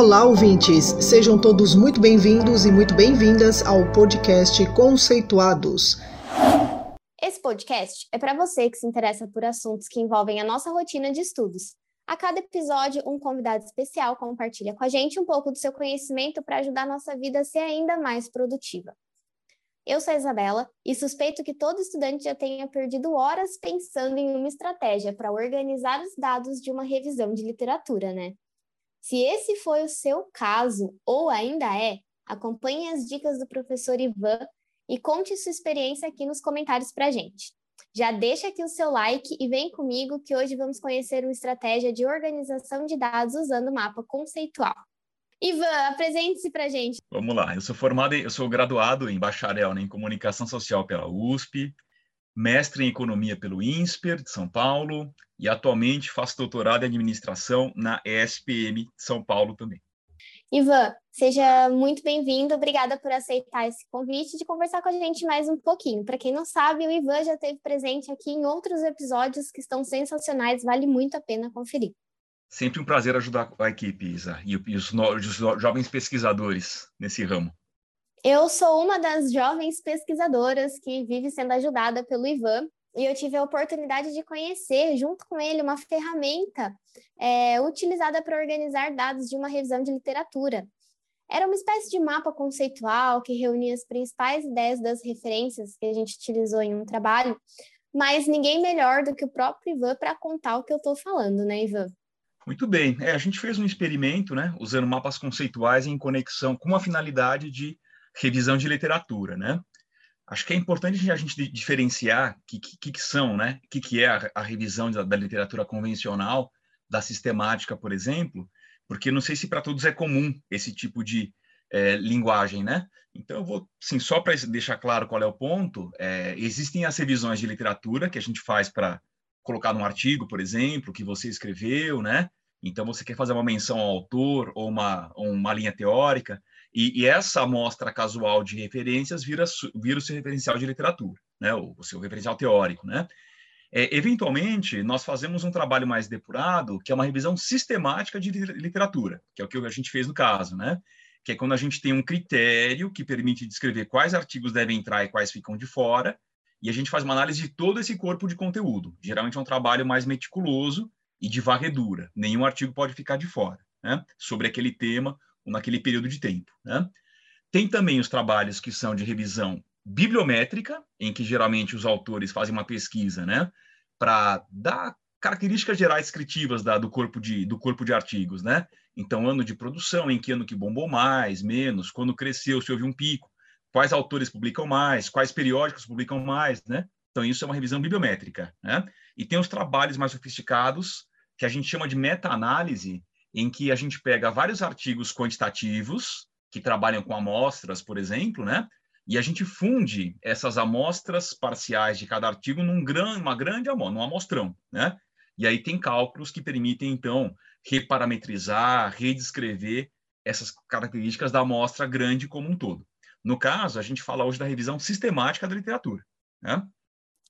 Olá, ouvintes! Sejam todos muito bem-vindos e muito bem-vindas ao podcast Conceituados. Esse podcast é para você que se interessa por assuntos que envolvem a nossa rotina de estudos. A cada episódio, um convidado especial compartilha com a gente um pouco do seu conhecimento para ajudar a nossa vida a ser ainda mais produtiva. Eu sou a Isabela e suspeito que todo estudante já tenha perdido horas pensando em uma estratégia para organizar os dados de uma revisão de literatura, né? Se esse foi o seu caso, ou ainda é, acompanhe as dicas do professor Ivan e conte sua experiência aqui nos comentários para a gente. Já deixa aqui o seu like e vem comigo que hoje vamos conhecer uma estratégia de organização de dados usando mapa conceitual. Ivan, apresente-se para gente. Vamos lá, eu sou formado, eu sou graduado em bacharel né, em comunicação social pela USP, mestre em economia pelo INSPER de São Paulo e atualmente faço doutorado em administração na ESPM São Paulo também. Ivan, seja muito bem-vindo. Obrigada por aceitar esse convite de conversar com a gente mais um pouquinho. Para quem não sabe, o Ivan já esteve presente aqui em outros episódios que estão sensacionais, vale muito a pena conferir. Sempre um prazer ajudar a equipe, Isa, e os, os jovens pesquisadores nesse ramo. Eu sou uma das jovens pesquisadoras que vive sendo ajudada pelo Ivan e eu tive a oportunidade de conhecer, junto com ele, uma ferramenta é, utilizada para organizar dados de uma revisão de literatura. Era uma espécie de mapa conceitual que reunia as principais ideias das referências que a gente utilizou em um trabalho, mas ninguém melhor do que o próprio Ivan para contar o que eu estou falando, né, Ivan? Muito bem. É, a gente fez um experimento, né, usando mapas conceituais em conexão com a finalidade de revisão de literatura, né? Acho que é importante a gente diferenciar o que, que, que, são, né? O que, que é a, a revisão da, da, literatura convencional, da sistemática, por exemplo, porque não sei se para todos é comum esse tipo de é, linguagem, né? Então, eu vou, sim, só para deixar claro qual é o ponto, é, existem as revisões de literatura que a gente faz para colocar num artigo, por exemplo, que você escreveu, né? Então, você quer fazer uma menção ao autor ou uma, uma linha teórica, e, e, essa amostra casual de referências vira, vira o seu referencial de literatura, né? o, o seu referencial teórico. Né? É, eventualmente, nós fazemos um trabalho mais depurado, que é uma revisão sistemática de literatura, que é o que a gente fez no caso, né? que é quando a gente tem um critério que permite descrever quais artigos devem entrar e quais ficam de fora, e a gente faz uma análise de todo esse corpo de conteúdo. Geralmente é um trabalho mais meticuloso e de varredura. Nenhum artigo pode ficar de fora, né? sobre aquele tema naquele período de tempo. Né? Tem também os trabalhos que são de revisão bibliométrica, em que geralmente os autores fazem uma pesquisa né, para dar características gerais descritivas da, do, corpo de, do corpo de artigos. Né? Então, ano de produção, em que ano que bombou mais, menos, quando cresceu, se houve um pico, quais autores publicam mais, quais periódicos publicam mais. Né? Então, isso é uma revisão bibliométrica. Né? E tem os trabalhos mais sofisticados, que a gente chama de meta-análise, em que a gente pega vários artigos quantitativos que trabalham com amostras, por exemplo, né? E a gente funde essas amostras parciais de cada artigo num gran, uma grande amostra, num amostrão, né? E aí tem cálculos que permitem, então, reparametrizar, redescrever essas características da amostra grande como um todo. No caso, a gente fala hoje da revisão sistemática da literatura, né?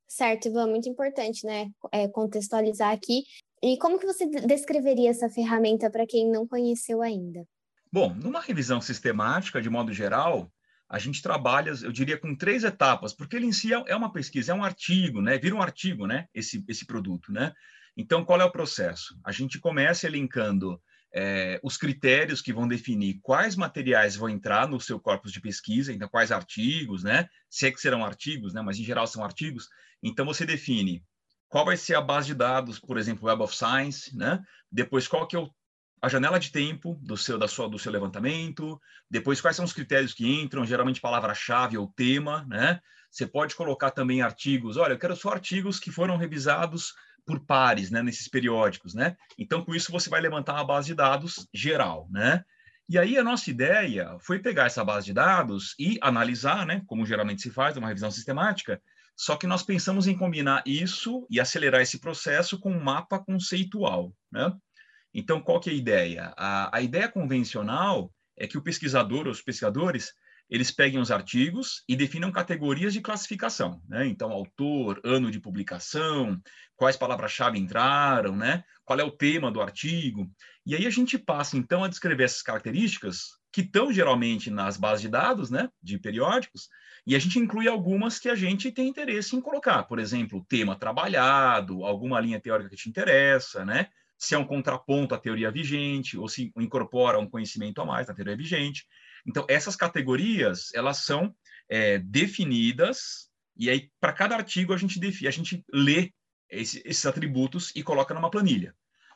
Certo, Ivan, muito importante, né, é, contextualizar aqui. E como que você descreveria essa ferramenta para quem não conheceu ainda? Bom, numa revisão sistemática, de modo geral, a gente trabalha, eu diria, com três etapas, porque ele em si é, é uma pesquisa, é um artigo, né? Vira um artigo, né? Esse, esse produto, né? Então, qual é o processo? A gente começa elencando é, os critérios que vão definir quais materiais vão entrar no seu corpus de pesquisa, então quais artigos, né? Se é que serão artigos, né? Mas em geral são artigos. Então, você define qual vai ser a base de dados, por exemplo, Web of Science, né? Depois, qual que é o, a janela de tempo do seu, da sua, do seu levantamento, depois quais são os critérios que entram, geralmente palavra-chave ou tema, né? Você pode colocar também artigos, olha, eu quero só artigos que foram revisados por pares, né, nesses periódicos, né? Então, com isso, você vai levantar uma base de dados geral, né? E aí, a nossa ideia foi pegar essa base de dados e analisar, né, como geralmente se faz, uma revisão sistemática, só que nós pensamos em combinar isso e acelerar esse processo com um mapa conceitual. Né? Então, qual que é a ideia? A, a ideia convencional é que o pesquisador, os pesquisadores, eles peguem os artigos e definam categorias de classificação, né? Então, autor, ano de publicação, quais palavras-chave entraram, né? Qual é o tema do artigo. E aí a gente passa, então, a descrever essas características que estão geralmente nas bases de dados, né? De periódicos, e a gente inclui algumas que a gente tem interesse em colocar. Por exemplo, tema trabalhado, alguma linha teórica que te interessa, né? Se é um contraponto à teoria vigente, ou se incorpora um conhecimento a mais na teoria vigente. Então, essas categorias, elas são é, definidas, e aí, para cada artigo, a gente, define, a gente lê esse, esses atributos e coloca numa planilha.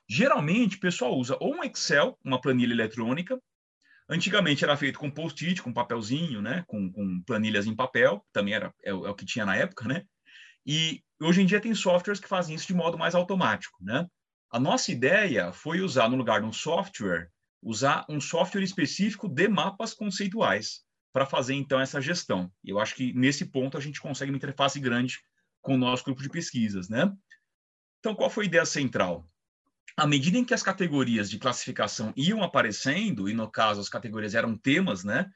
Geralmente, o pessoal usa ou um Excel, uma planilha eletrônica. Antigamente era feito com post-it, com papelzinho, né? com, com, planilhas em papel, também era, é, é o que tinha na época, né? E hoje em dia tem softwares que fazem isso de modo mais automático, né? A nossa ideia foi usar, no lugar de um software, usar um software específico de mapas conceituais para fazer então essa gestão. Eu acho que nesse ponto a gente consegue uma interface grande com o nosso grupo de pesquisas, né? Então, qual foi a ideia central? À medida em que as categorias de classificação iam aparecendo, e no caso as categorias eram temas, né?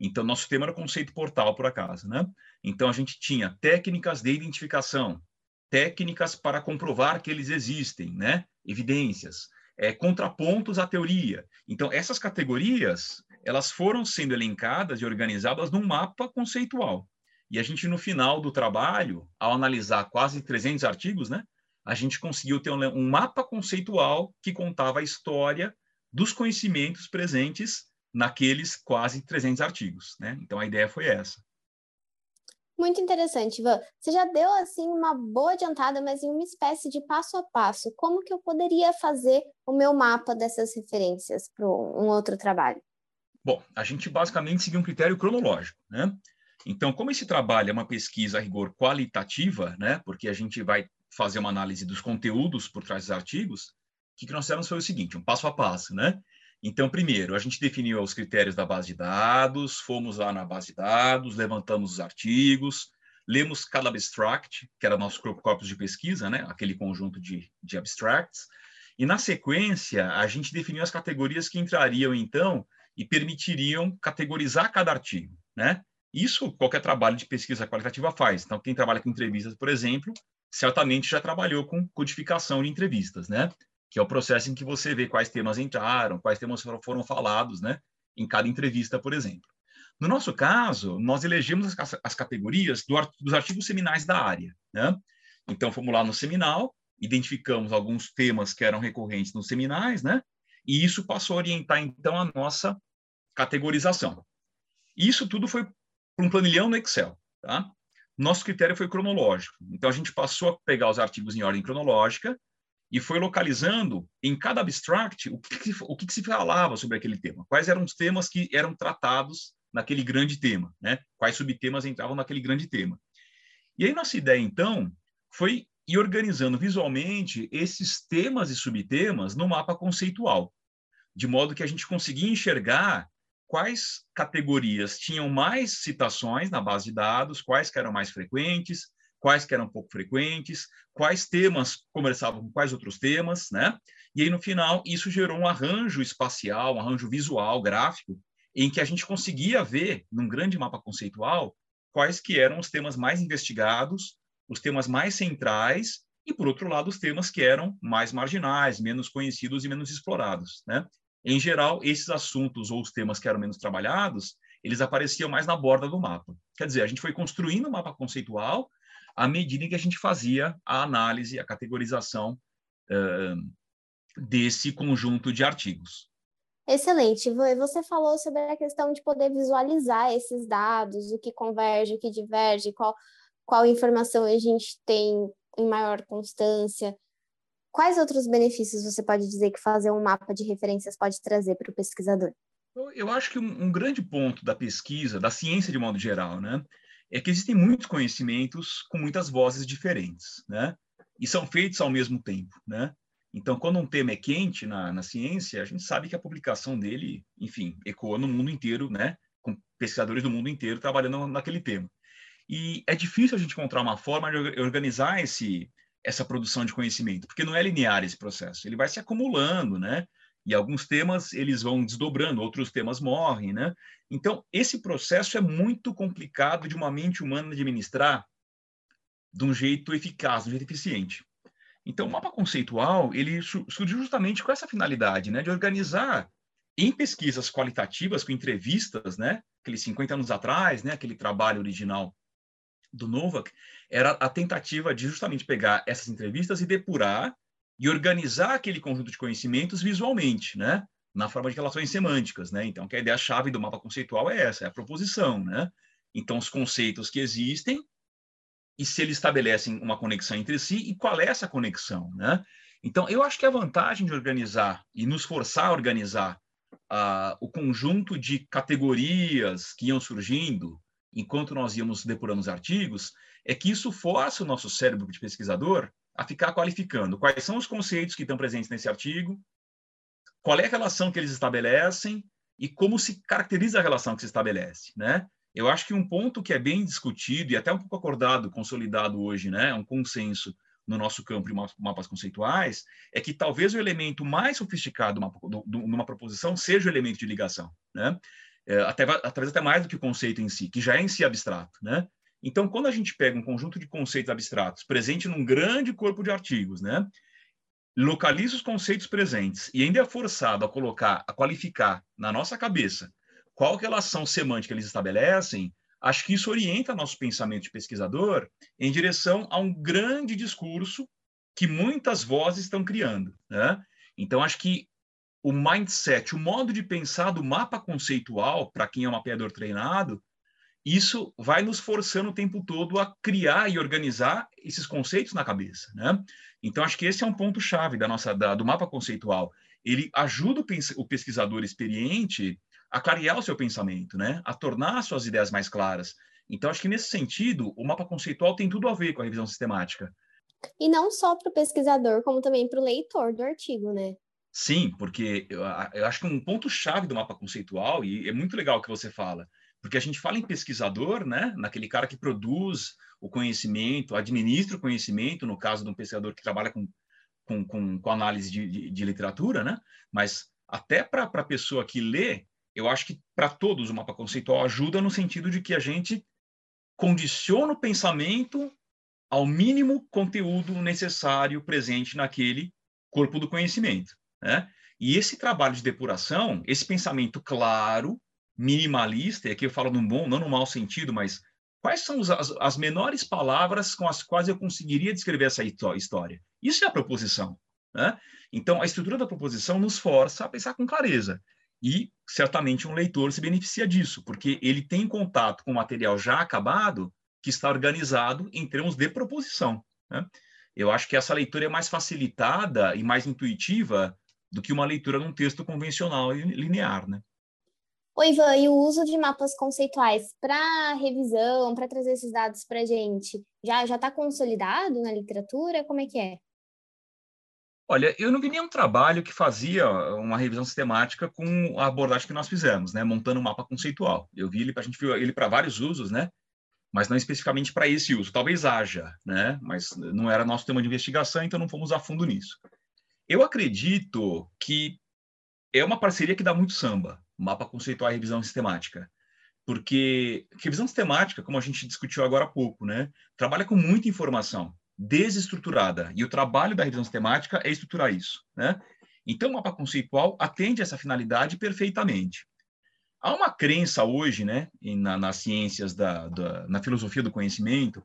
Então, nosso tema era conceito portal, por acaso, né? Então, a gente tinha técnicas de identificação, técnicas para comprovar que eles existem, né? Evidências, é, contrapontos à teoria. Então, essas categorias, elas foram sendo elencadas e organizadas num mapa conceitual. E a gente, no final do trabalho, ao analisar quase 300 artigos, né, a gente conseguiu ter um, mapa conceitual que contava a história dos conhecimentos presentes naqueles quase 300 artigos. Né? Então, a ideia foi essa. Muito interessante, Ivan. Você já deu assim uma boa adiantada, mas em uma espécie de passo a passo. Como que eu poderia fazer o meu mapa dessas referências para um outro trabalho? Bom, a gente basicamente seguiu um critério cronológico, né? Então, como esse trabalho é uma pesquisa a rigor qualitativa, né? Porque a gente vai fazer uma análise dos conteúdos por trás dos artigos, o que nós fizemos foi o seguinte, um passo a passo, né? Então, primeiro, a gente definiu os critérios da base de dados, fomos lá na base de dados, levantamos os artigos, lemos cada abstract, que era nosso corpus de pesquisa, né? aquele conjunto de, de abstracts, e na sequência, a gente definiu as categorias que entrariam, então, e permitiriam categorizar cada artigo. Né? Isso qualquer trabalho de pesquisa qualitativa faz. Então, quem trabalha com entrevistas, por exemplo, certamente já trabalhou com codificação de entrevistas, né? Que é o processo em que você vê quais temas entraram, quais temas foram falados, né, em cada entrevista, por exemplo. No nosso caso, nós elegemos as, as categorias do, dos artigos seminais da área, né? Então, fomos lá no seminal, identificamos alguns temas que eram recorrentes nos seminais, né? E isso passou a orientar, então, a nossa categorização. Isso tudo foi para um planilhão no Excel, tá? Nosso critério foi cronológico. Então, a gente passou a pegar os artigos em ordem cronológica e foi localizando em cada abstract o que, o que, se falava sobre aquele tema, quais eram os temas que eram tratados naquele grande tema, né? quais subtemas entravam naquele grande tema. E aí nossa ideia, então, foi ir organizando visualmente esses temas e subtemas no mapa conceitual, de modo que a gente conseguia enxergar quais categorias tinham mais citações na base de dados, quais que eram mais frequentes, quais que eram pouco frequentes, quais temas conversavam com quais outros temas, né? E aí, no final, isso gerou um arranjo espacial, um arranjo visual, gráfico, em que a gente conseguia ver, num grande mapa conceitual, quais que eram os temas mais investigados, os temas mais centrais, e, por outro lado, os temas que eram mais marginais, menos conhecidos e menos explorados, né? Em geral, esses assuntos ou os temas que eram menos trabalhados, eles apareciam mais na borda do mapa. Quer dizer, a gente foi construindo um mapa conceitual à medida em que a gente fazia a análise, a categorização uh, desse conjunto de artigos. Excelente. Você falou sobre a questão de poder visualizar esses dados, o que converge, o que diverge, qual, qual informação a gente tem em maior constância. Quais outros benefícios você pode dizer que fazer um mapa de referências pode trazer para o pesquisador? Eu acho que um, um, grande ponto da pesquisa, da ciência de modo geral, né, é que existem muitos conhecimentos com muitas vozes diferentes, né? E são feitos ao mesmo tempo, né? Então, quando um tema é quente na, na ciência, a gente sabe que a publicação dele, enfim, ecoa no mundo inteiro, né? Com pesquisadores do mundo inteiro trabalhando naquele tema. E é difícil a gente encontrar uma forma de organizar esse, essa produção de conhecimento, porque não é linear esse processo. Ele vai se acumulando, né? E alguns temas eles vão desdobrando, outros temas morrem, né? Então, esse processo é muito complicado de uma mente humana administrar de um jeito eficaz, de um jeito eficiente. Então, o mapa conceitual, ele surgiu justamente com essa finalidade, né, de organizar em pesquisas qualitativas, com entrevistas, né, aqueles 50 anos atrás, né, aquele trabalho original do Novak, era a tentativa de justamente pegar essas entrevistas e depurar e organizar aquele conjunto de conhecimentos visualmente, né, na forma de relações semânticas, né? Então, que a ideia chave do mapa conceitual é essa, é a proposição, né? Então, os conceitos que existem e se eles estabelecem uma conexão entre si e qual é essa conexão, né? Então, eu acho que a vantagem de organizar e nos forçar a organizar uh, o conjunto de categorias que iam surgindo enquanto nós íamos depurando os artigos é que isso força o nosso cérebro de pesquisador a ficar qualificando quais são os conceitos que estão presentes nesse artigo, qual é a relação que eles estabelecem e como se caracteriza a relação que se estabelece, né? Eu acho que um ponto que é bem discutido e até um pouco acordado, consolidado hoje, né, é um consenso no nosso campo de mapas conceituais, é que talvez o elemento mais sofisticado numa proposição seja o elemento de ligação, né? É, até, talvez até mais do que o conceito em si, que já é em si abstrato, né? Então, quando a gente pega um conjunto de conceitos abstratos presente num grande corpo de artigos, né? Localiza os conceitos presentes e ainda é forçado a colocar, a qualificar na nossa cabeça qual relação semântica eles estabelecem, acho que isso orienta nosso pensamento de pesquisador em direção a um grande discurso que muitas vozes estão criando. Né? Então, acho que o mindset, o modo de pensar do mapa conceitual, para quem é um mapeador treinado, isso vai nos forçando o tempo todo a criar e organizar esses conceitos na cabeça, né? Então acho que esse é um ponto chave da nossa da, do mapa conceitual. Ele ajuda o, o pesquisador experiente a clarear o seu pensamento, né? A tornar suas ideias mais claras. Então, acho que nesse sentido, o mapa conceitual tem tudo a ver com a revisão sistemática. E não só para o pesquisador, como também para o leitor do artigo, né? Sim, porque eu, eu acho que um ponto-chave do mapa conceitual, e é muito legal o que você fala, porque a gente fala em pesquisador, né? Naquele cara que produz o conhecimento, administra o conhecimento, no caso de um pesquisador que trabalha com, com, com, com análise de, de, de literatura, né? Mas até para a pessoa que lê, eu acho que para todos o mapa conceitual ajuda no sentido de que a gente condiciona o pensamento ao mínimo conteúdo necessário presente naquele corpo do conhecimento. Né? E esse trabalho de depuração, esse pensamento claro, minimalista, e aqui eu falo num bom, não no mau sentido, mas quais são as, as menores palavras com as quais eu conseguiria descrever essa história? Isso é a proposição. Né? Então, a estrutura da proposição nos força a pensar com clareza. E certamente um leitor se beneficia disso, porque ele tem contato com material já acabado que está organizado em termos de proposição. Né? Eu acho que essa leitura é mais facilitada e mais intuitiva do que uma leitura num texto convencional e linear, né? Oi, Ivan, e o uso de mapas conceituais para revisão, para trazer esses dados para a gente, já está consolidado na literatura? Como é que é? Olha, eu não vi nenhum trabalho que fazia uma revisão sistemática com a abordagem que nós fizemos, né, montando um mapa conceitual. Eu vi ele, a gente viu ele para vários usos, né, mas não especificamente para esse uso. Talvez haja, né, mas não era nosso tema de investigação, então não fomos a fundo nisso. Eu acredito que é uma parceria que dá muito samba, mapa conceitual e revisão sistemática, porque revisão sistemática, como a gente discutiu agora há pouco, né, trabalha com muita informação desestruturada. E o trabalho da revisão sistemática é estruturar isso. Né? Então, o mapa conceitual atende essa finalidade perfeitamente. Há uma crença hoje, né, na, nas ciências, da, da, na filosofia do conhecimento,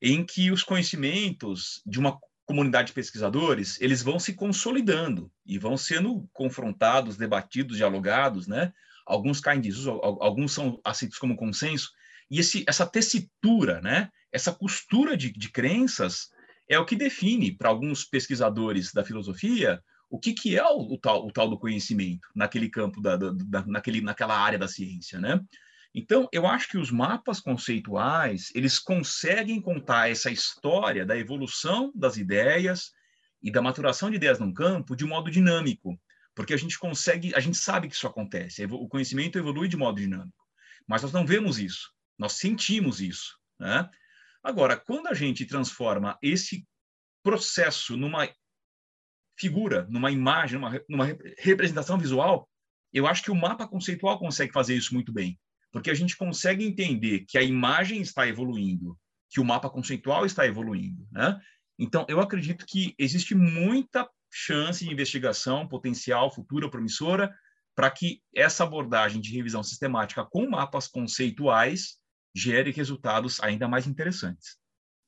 em que os conhecimentos de uma comunidade de pesquisadores, eles vão se consolidando e vão sendo confrontados, debatidos, dialogados, né? Alguns caem desuso, alguns são aceitos como consenso, e esse, essa tessitura, né? essa costura de, de crenças é o que define, para alguns pesquisadores da filosofia, o que, que é o, o, tal, o tal do conhecimento naquele campo, da, da, da, naquele, naquela área da ciência, né? Então, eu acho que os mapas conceituais, eles conseguem contar essa história da evolução das ideias e da maturação de ideias num campo de modo dinâmico, porque a gente consegue, a gente sabe que isso acontece, o conhecimento evolui de modo dinâmico, mas nós não vemos isso, nós sentimos isso, né? Agora, quando a gente transforma esse processo numa figura, numa imagem, numa, numa representação visual, eu acho que o mapa conceitual consegue fazer isso muito bem, porque a gente consegue entender que a imagem está evoluindo, que o mapa conceitual está evoluindo, né? Então, eu acredito que existe muita chance de investigação potencial, futura, promissora, para que essa abordagem de revisão sistemática com mapas conceituais gere resultados ainda mais interessantes.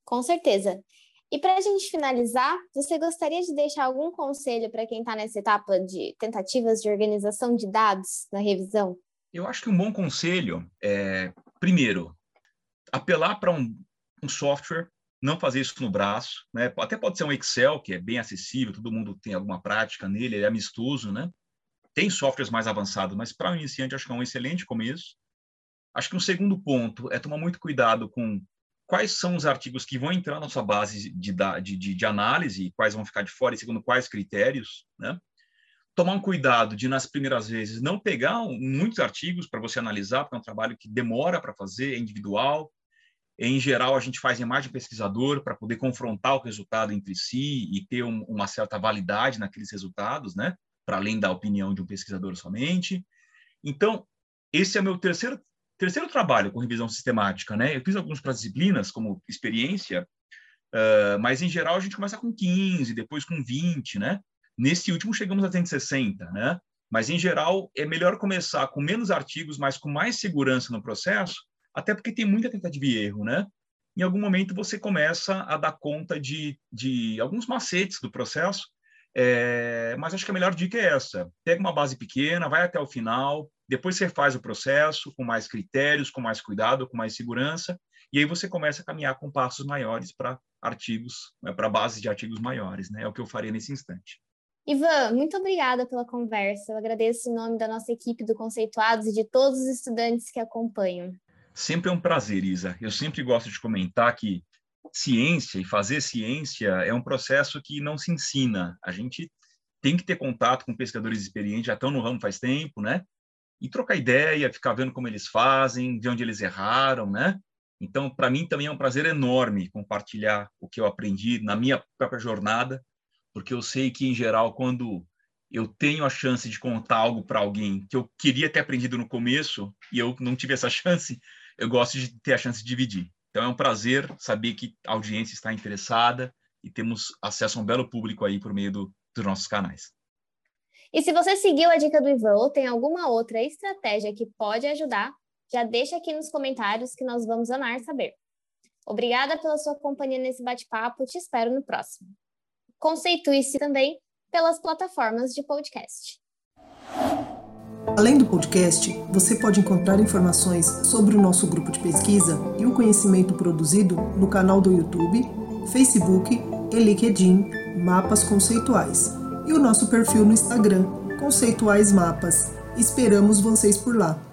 Com certeza. E para a gente finalizar, você gostaria de deixar algum conselho para quem está nessa etapa de tentativas de organização de dados na revisão? Eu acho que um bom conselho é, primeiro, apelar para um, um, software, não fazer isso no braço, né? Até pode ser um Excel, que é bem acessível, todo mundo tem alguma prática nele, ele é amistoso, né? Tem softwares mais avançados, mas para um iniciante acho que é um excelente começo. Acho que um segundo ponto é tomar muito cuidado com quais são os artigos que vão entrar na sua base de, de, de análise, quais vão ficar de fora e segundo quais critérios, né? Tomar um cuidado de, nas primeiras vezes, não pegar muitos artigos para você analisar, porque é um trabalho que demora para fazer, é individual. Em geral, a gente faz em mais de pesquisador para poder confrontar o resultado entre si e ter um, uma certa validade naqueles resultados, né? Para além da opinião de um pesquisador somente. Então, esse é meu terceiro terceiro trabalho com revisão sistemática, né? Eu fiz algumas para disciplinas como experiência, uh, mas em geral a gente começa com 15, depois com 20, né? Nesse último chegamos a 160, né? Mas em geral é melhor começar com menos artigos, mas com mais segurança no processo, até porque tem muita tentativa e erro, né? Em algum momento você começa a dar conta de, de alguns macetes do processo, é, mas acho que a melhor dica é essa: pega uma base pequena, vai até o final, depois você faz o processo com mais critérios, com mais cuidado, com mais segurança, e aí você começa a caminhar com passos maiores para artigos, né, para bases de artigos maiores, né? É o que eu faria nesse instante. Ivan, muito obrigada pela conversa. Eu agradeço em nome da nossa equipe do Conceituados e de todos os estudantes que acompanham. Sempre é um prazer, Isa. Eu sempre gosto de comentar que ciência e fazer ciência é um processo que não se ensina. A gente tem que ter contato com pesquisadores experientes, já estão no ramo faz tempo, né? e trocar ideia, ficar vendo como eles fazem, de onde eles erraram, né? Então, para mim também é um prazer enorme compartilhar o que eu aprendi na minha própria jornada, porque eu sei que em geral quando eu tenho a chance de contar algo para alguém que eu queria ter aprendido no começo e eu não tive essa chance, eu gosto de ter a chance de dividir. Então é um prazer saber que a audiência está interessada e temos acesso a um belo público aí por meio do, dos nossos canais. E se você seguiu a dica do Ivan ou tem alguma outra estratégia que pode ajudar, já deixa aqui nos comentários que nós vamos amar saber. Obrigada pela sua companhia nesse bate-papo, te espero no próximo. Conceitue-se também pelas plataformas de podcast. Além do podcast, você pode encontrar informações sobre o nosso grupo de pesquisa e o conhecimento produzido no canal do YouTube, Facebook e LinkedIn Mapas Conceituais e o nosso perfil no Instagram, Conceituais Mapas. Esperamos vocês por lá.